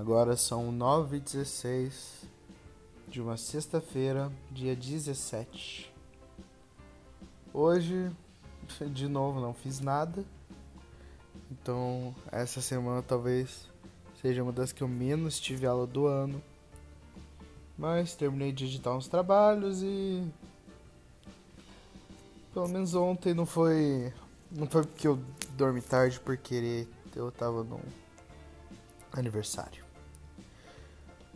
Agora são 9h16 de uma sexta-feira, dia 17. Hoje, de novo, não fiz nada. Então, essa semana talvez seja uma das que eu menos tive aula do ano. Mas terminei de editar uns trabalhos e. Pelo menos ontem não foi. Não foi porque eu dormi tarde por querer. Eu tava num aniversário.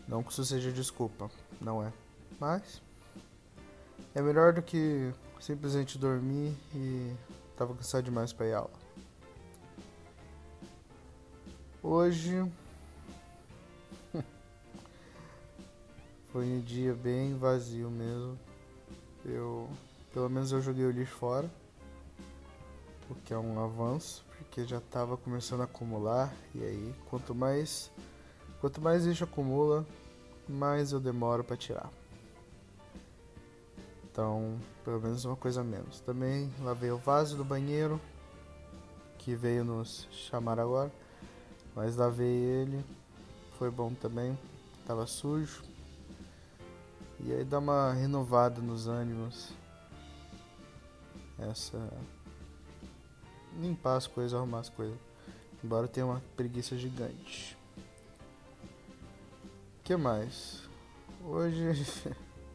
Não que isso seja desculpa, não é. Mas. É melhor do que simplesmente dormir e tava cansado demais para ir aula. Hoje foi um dia bem vazio mesmo. Eu, pelo menos eu joguei o lixo fora, o que é um avanço, porque já estava começando a acumular e aí quanto mais quanto mais lixo acumula, mais eu demoro para tirar. Então, pelo menos uma coisa a menos. Também lavei o vaso do banheiro, que veio nos chamar agora. Mas lavei ele, foi bom também. Tava sujo. E aí dá uma renovada nos ânimos. Essa. Limpar as coisas, arrumar as coisas. Embora tenha uma preguiça gigante. Que mais? Hoje.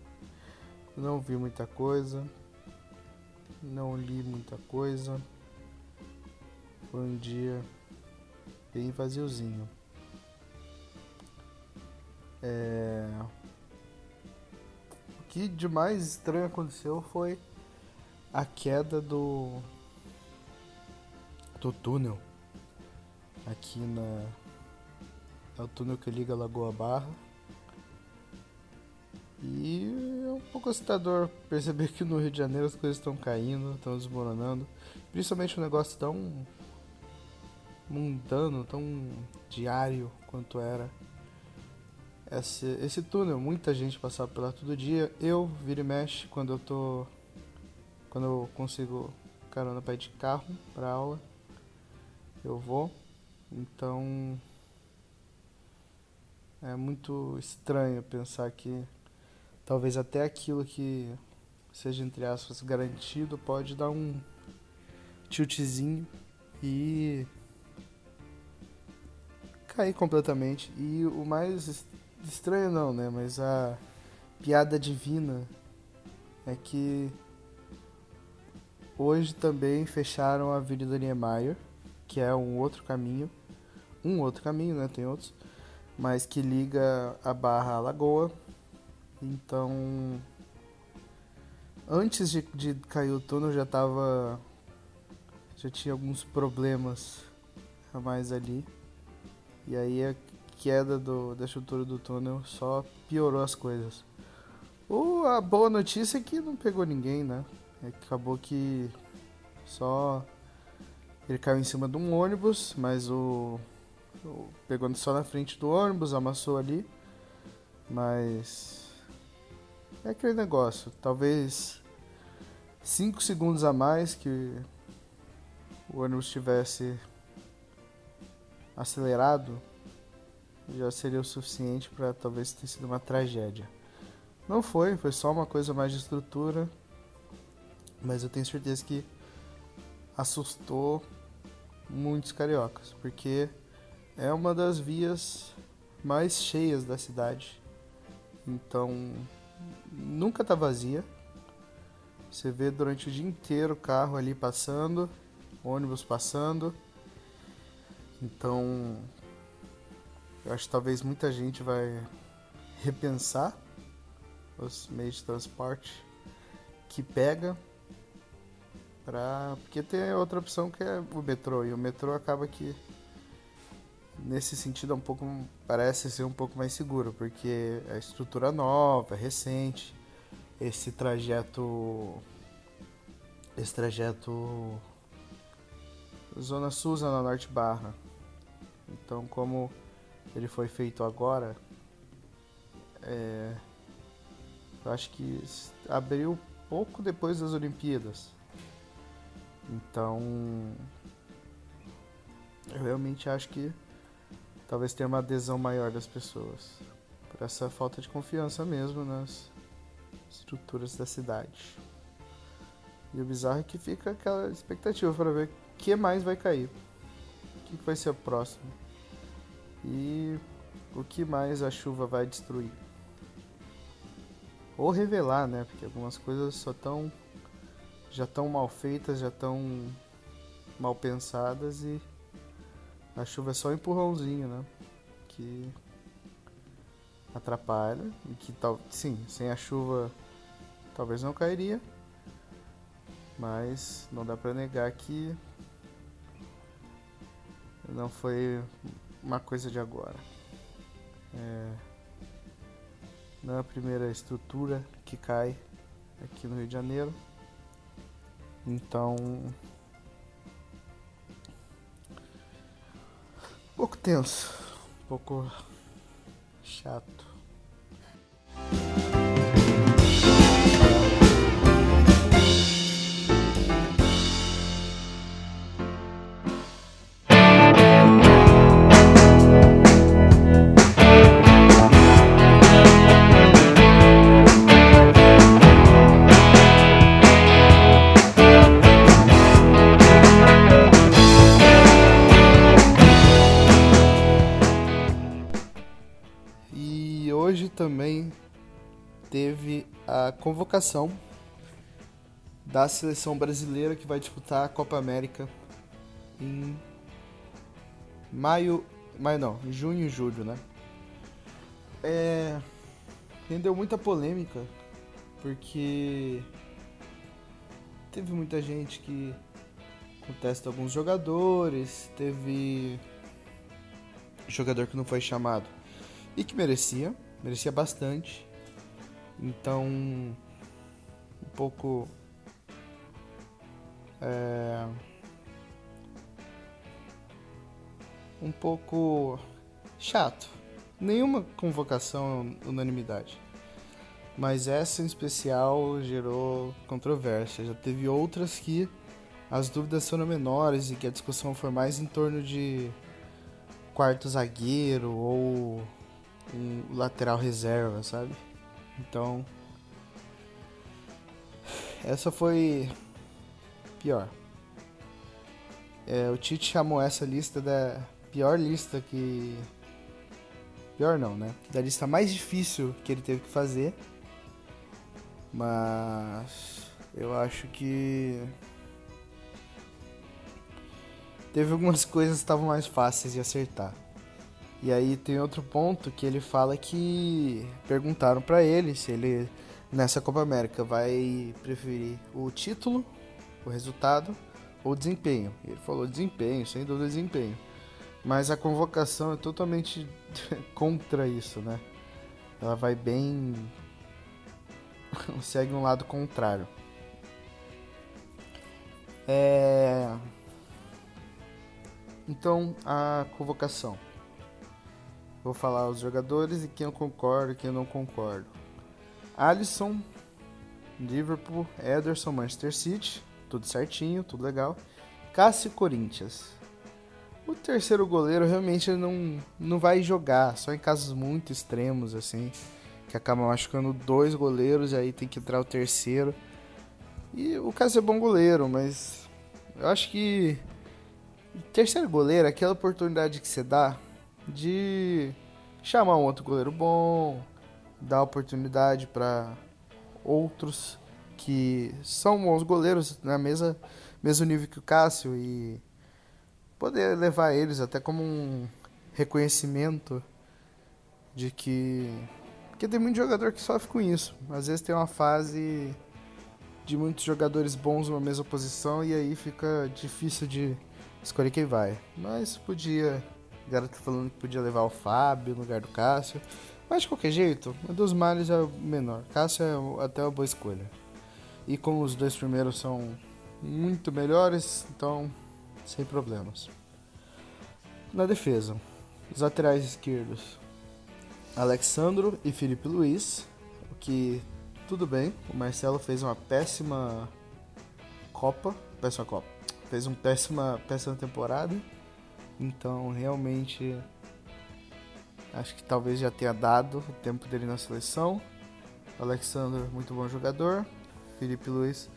Não vi muita coisa. Não li muita coisa. Foi um dia bem vaziozinho. É... O que de mais estranho aconteceu foi a queda do do túnel aqui na é o túnel que liga a Lagoa Barra e é um pouco assustador perceber que no Rio de Janeiro as coisas estão caindo, estão desmoronando. Principalmente um negócio tão mundano, tão diário quanto era esse, esse túnel. Muita gente passava por lá todo dia. Eu vira e mexe quando eu tô. Quando eu consigo carona para ir de carro para aula. Eu vou. Então. É muito estranho pensar que talvez até aquilo que seja entre aspas garantido pode dar um tiltzinho e cair completamente. E o mais estranho não, né, mas a piada divina é que hoje também fecharam a Avenida Niemeyer, que é um outro caminho, um outro caminho, né, tem outros, mas que liga a Barra à Lagoa então, antes de, de cair o túnel já tava. Já tinha alguns problemas a mais ali. E aí a queda do, da estrutura do túnel só piorou as coisas. O, a boa notícia é que não pegou ninguém, né? É que acabou que só. Ele caiu em cima de um ônibus, mas o. o pegou só na frente do ônibus, amassou ali. Mas é aquele negócio, talvez 5 segundos a mais que o ônibus tivesse acelerado já seria o suficiente para talvez ter sido uma tragédia. Não foi, foi só uma coisa mais de estrutura, mas eu tenho certeza que assustou muitos cariocas, porque é uma das vias mais cheias da cidade. Então, nunca tá vazia. Você vê durante o dia inteiro carro ali passando, ônibus passando. Então, eu acho que talvez muita gente vai repensar os meios de transporte que pega para porque tem outra opção que é o metrô e o metrô acaba que nesse sentido é um pouco parece ser um pouco mais seguro porque a estrutura nova, é recente, esse trajeto esse trajeto Zona Sul, Zona Norte Barra. Então como ele foi feito agora, é, eu acho que abriu pouco depois das Olimpíadas. Então Eu realmente acho que talvez tenha uma adesão maior das pessoas. Por essa falta de confiança mesmo nas estruturas da cidade. E o bizarro é que fica aquela expectativa para ver o que mais vai cair. O que vai ser o próximo. E o que mais a chuva vai destruir. Ou revelar, né? Porque algumas coisas só tão já tão mal feitas, já tão mal pensadas e a chuva é só um empurrãozinho, né? Que atrapalha e que tal, sim, sem a chuva talvez não cairia, mas não dá para negar que não foi uma coisa de agora. É, não é a primeira estrutura que cai aqui no Rio de Janeiro. Então, tenso, um pouco chato. Convocação da seleção brasileira que vai disputar a Copa América em maio, maio não, junho e julho, né? É, rendeu muita polêmica porque teve muita gente que contesta alguns jogadores, teve jogador que não foi chamado e que merecia, merecia bastante. Então, um pouco. É, um pouco chato. Nenhuma convocação unanimidade. Mas essa em especial gerou controvérsia. Já teve outras que as dúvidas foram menores e que a discussão foi mais em torno de quarto zagueiro ou um lateral reserva, sabe? Então, essa foi pior. É, o Tite chamou essa lista da pior lista que. Pior não, né? Da lista mais difícil que ele teve que fazer. Mas eu acho que teve algumas coisas que estavam mais fáceis de acertar. E aí tem outro ponto que ele fala que perguntaram para ele se ele nessa Copa América vai preferir o título, o resultado ou o desempenho. Ele falou desempenho, sem dúvida desempenho. Mas a convocação é totalmente contra isso, né? Ela vai bem segue um lado contrário. É... Então, a convocação. Vou falar os jogadores e quem eu concordo e quem eu não concordo. Alisson, Liverpool, Ederson, Manchester City, tudo certinho, tudo legal. Cássio, Corinthians. O terceiro goleiro realmente não, não vai jogar, só em casos muito extremos, assim, que acaba machucando dois goleiros e aí tem que entrar o terceiro. E o Cássio é bom goleiro, mas eu acho que terceiro goleiro aquela oportunidade que você dá de chamar um outro goleiro bom, dar oportunidade para outros que são bons goleiros na mesa, mesmo nível que o Cássio e poder levar eles até como um reconhecimento de que porque tem muito jogador que sofre com isso. Às vezes tem uma fase de muitos jogadores bons numa mesma posição e aí fica difícil de escolher quem vai. Mas podia o garoto falando que podia levar o Fábio no lugar do Cássio. Mas de qualquer jeito, o dos males é o menor. Cássio é até uma boa escolha. E como os dois primeiros são muito melhores, então sem problemas. Na defesa, os laterais esquerdos, Alexandro e Felipe Luiz, o que tudo bem. O Marcelo fez uma péssima Copa, péssima Copa, fez uma péssima péssima temporada Então, realmente, acho que talvez já tenha dado o tempo dele na seleção. Alexander, muito bom jogador. Felipe Luiz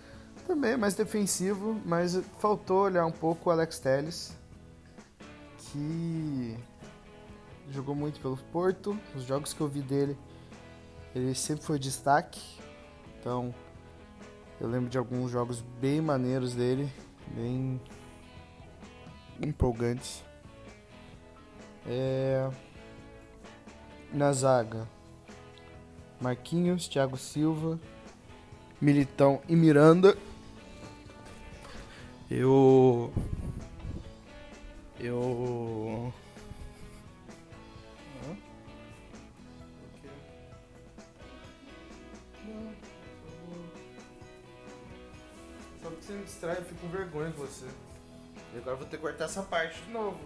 também é mais defensivo, mas faltou olhar um pouco o Alex Telles, que jogou muito pelo Porto. Os jogos que eu vi dele, ele sempre foi destaque. Então, eu lembro de alguns jogos bem maneiros dele, bem empolgantes. É... Na zaga, Marquinhos, Thiago Silva, Militão e Miranda. Eu. Eu. Só que você me distrai, eu fico com vergonha com você. E agora eu vou ter que cortar essa parte de novo.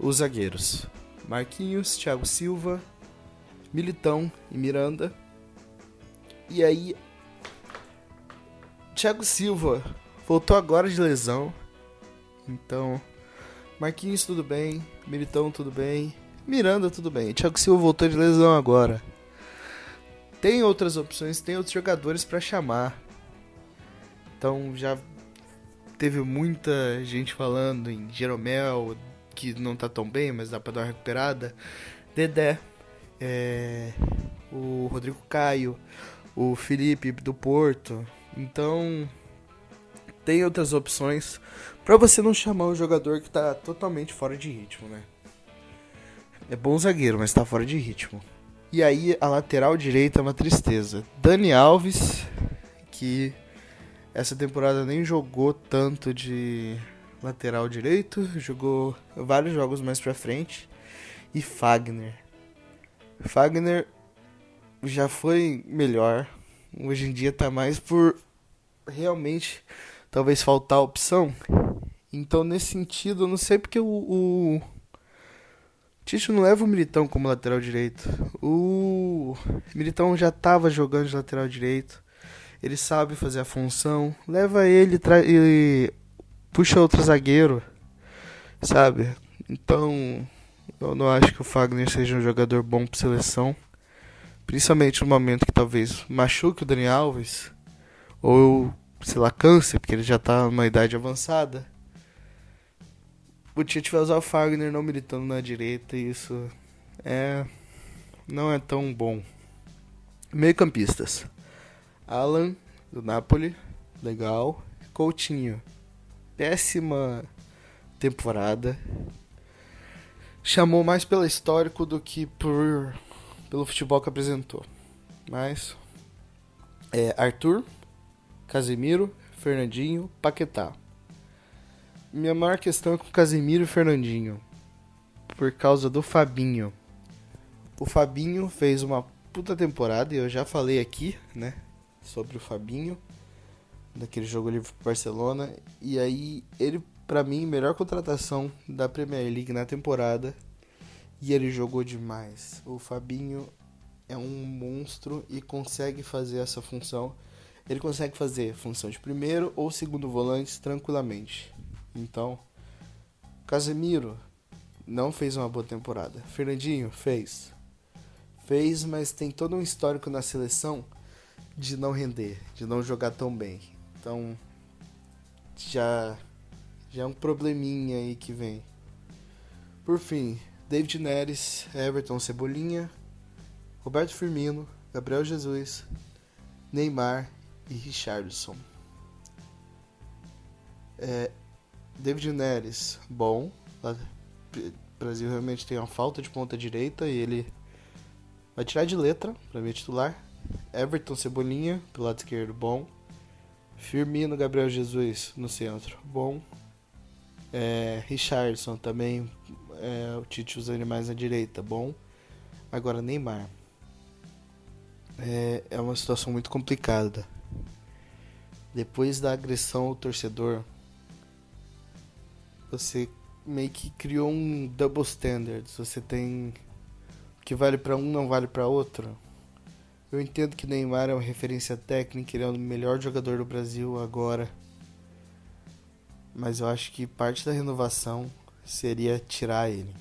Os zagueiros: Marquinhos, Thiago Silva, Militão e Miranda. E aí, Thiago Silva voltou agora de lesão. Então, Marquinhos tudo bem, Militão tudo bem, Miranda tudo bem. Thiago Silva voltou de lesão agora. Tem outras opções, tem outros jogadores para chamar. Então já teve muita gente falando em Jeromel, que não tá tão bem, mas dá pra dar uma recuperada. Dedé, é, o Rodrigo Caio, o Felipe do Porto. Então tem outras opções para você não chamar um jogador que tá totalmente fora de ritmo, né? É bom zagueiro, mas tá fora de ritmo. E aí a lateral direita é uma tristeza. Dani Alves, que essa temporada nem jogou tanto de lateral direito, jogou vários jogos mais pra frente. E Fagner. Fagner já foi melhor. Hoje em dia tá mais por realmente talvez faltar opção. Então nesse sentido, eu não sei porque o, o não leva o Militão como lateral direito. O Militão já estava jogando de lateral direito. Ele sabe fazer a função. Leva ele e puxa outro zagueiro. Sabe? Então, eu não acho que o Fagner seja um jogador bom para seleção. Principalmente no momento que talvez machuque o Dani Alves. Ou, sei lá, câncer, porque ele já está numa idade avançada o Tite vai usar o Fagner não militando na direita e isso é não é tão bom. Meio campistas. Alan, do Napoli, legal. Coutinho, péssima temporada. Chamou mais pelo histórico do que por pelo futebol que apresentou. Mas é Arthur, Casemiro, Fernandinho, Paquetá. Minha maior questão é com Casemiro e Fernandinho. Por causa do Fabinho. O Fabinho fez uma puta temporada e eu já falei aqui, né? Sobre o Fabinho. Daquele jogo livre pro Barcelona. E aí, ele, para mim, melhor contratação da Premier League na temporada. E ele jogou demais. O Fabinho é um monstro e consegue fazer essa função. Ele consegue fazer função de primeiro ou segundo volante tranquilamente. Então, Casemiro não fez uma boa temporada. Fernandinho fez. Fez, mas tem todo um histórico na seleção de não render, de não jogar tão bem. Então, já já é um probleminha aí que vem. Por fim, David Neres, Everton Cebolinha, Roberto Firmino, Gabriel Jesus, Neymar e Richardson. É, David Neres, bom. O Brasil realmente tem uma falta de ponta direita e ele vai tirar de letra para mim titular. Everton Cebolinha, pelo lado esquerdo, bom. Firmino Gabriel Jesus no centro, bom. É, Richardson também, é, o Tite usa ele mais na direita, bom. Agora Neymar. É, é uma situação muito complicada. Depois da agressão ao torcedor você meio que criou um double standard. Você tem o que vale para um não vale para outro. Eu entendo que Neymar é uma referência técnica, ele é o melhor jogador do Brasil agora. Mas eu acho que parte da renovação seria tirar ele.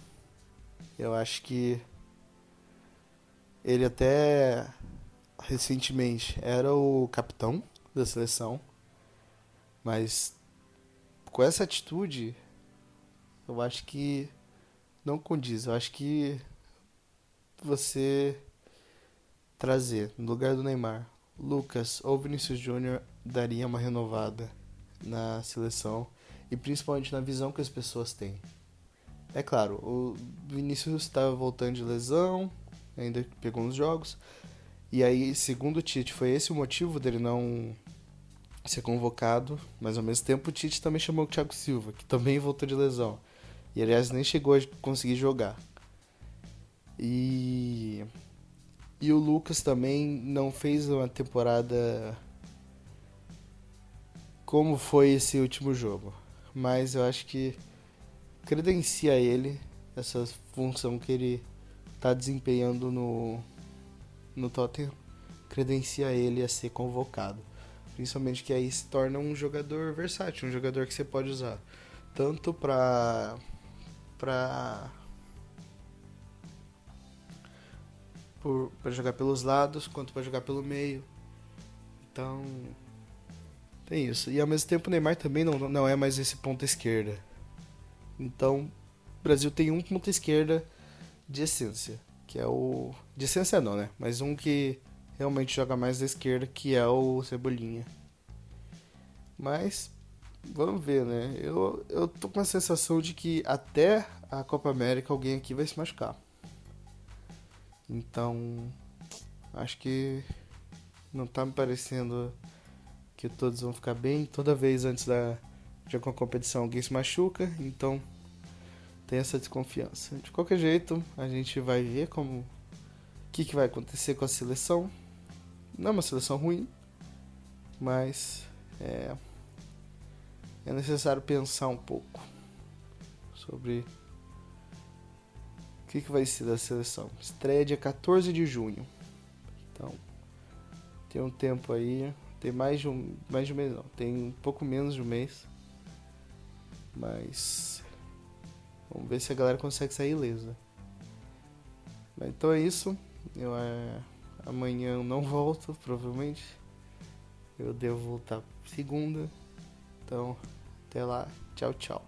Eu acho que ele até recentemente era o capitão da seleção, mas com essa atitude eu acho que não condiz. Eu acho que você trazer no lugar do Neymar Lucas ou Vinícius Júnior daria uma renovada na seleção e principalmente na visão que as pessoas têm. É claro, o Vinícius estava voltando de lesão, ainda pegou uns jogos, e aí, segundo o Tite, foi esse o motivo dele não ser convocado, mas ao mesmo tempo o Tite também chamou o Thiago Silva, que também voltou de lesão. E aliás nem chegou a conseguir jogar. E e o Lucas também não fez uma temporada como foi esse último jogo. Mas eu acho que credencia ele essa função que ele está desempenhando no, no Tottenham, credencia ele a ser convocado. Principalmente que aí se torna um jogador versátil, um jogador que você pode usar tanto para para para jogar pelos lados quanto para jogar pelo meio. Então, tem isso. E ao mesmo tempo o Neymar também não, não é mais esse ponta esquerda. Então, o Brasil tem um ponta esquerda de essência, que é o de essência não, né? Mas um que realmente joga mais da esquerda, que é o Cebolinha. Mas vamos ver, né? Eu, eu tô com a sensação de que até a Copa América alguém aqui vai se machucar. Então, acho que não tá me parecendo que todos vão ficar bem. Toda vez antes da, de alguma competição alguém se machuca, então tem essa desconfiança. De qualquer jeito, a gente vai ver como o que, que vai acontecer com a seleção. Não é uma seleção ruim, mas é, é necessário pensar um pouco sobre que, que vai ser da seleção? Estreia dia 14 de junho. Então, tem um tempo aí. Tem mais de um, mais de um mês, não. Tem um pouco menos de um mês. Mas. Vamos ver se a galera consegue sair ilesa. Então é isso. Eu é, amanhã eu não volto, provavelmente. Eu devo voltar segunda. Então, até lá. Tchau, tchau.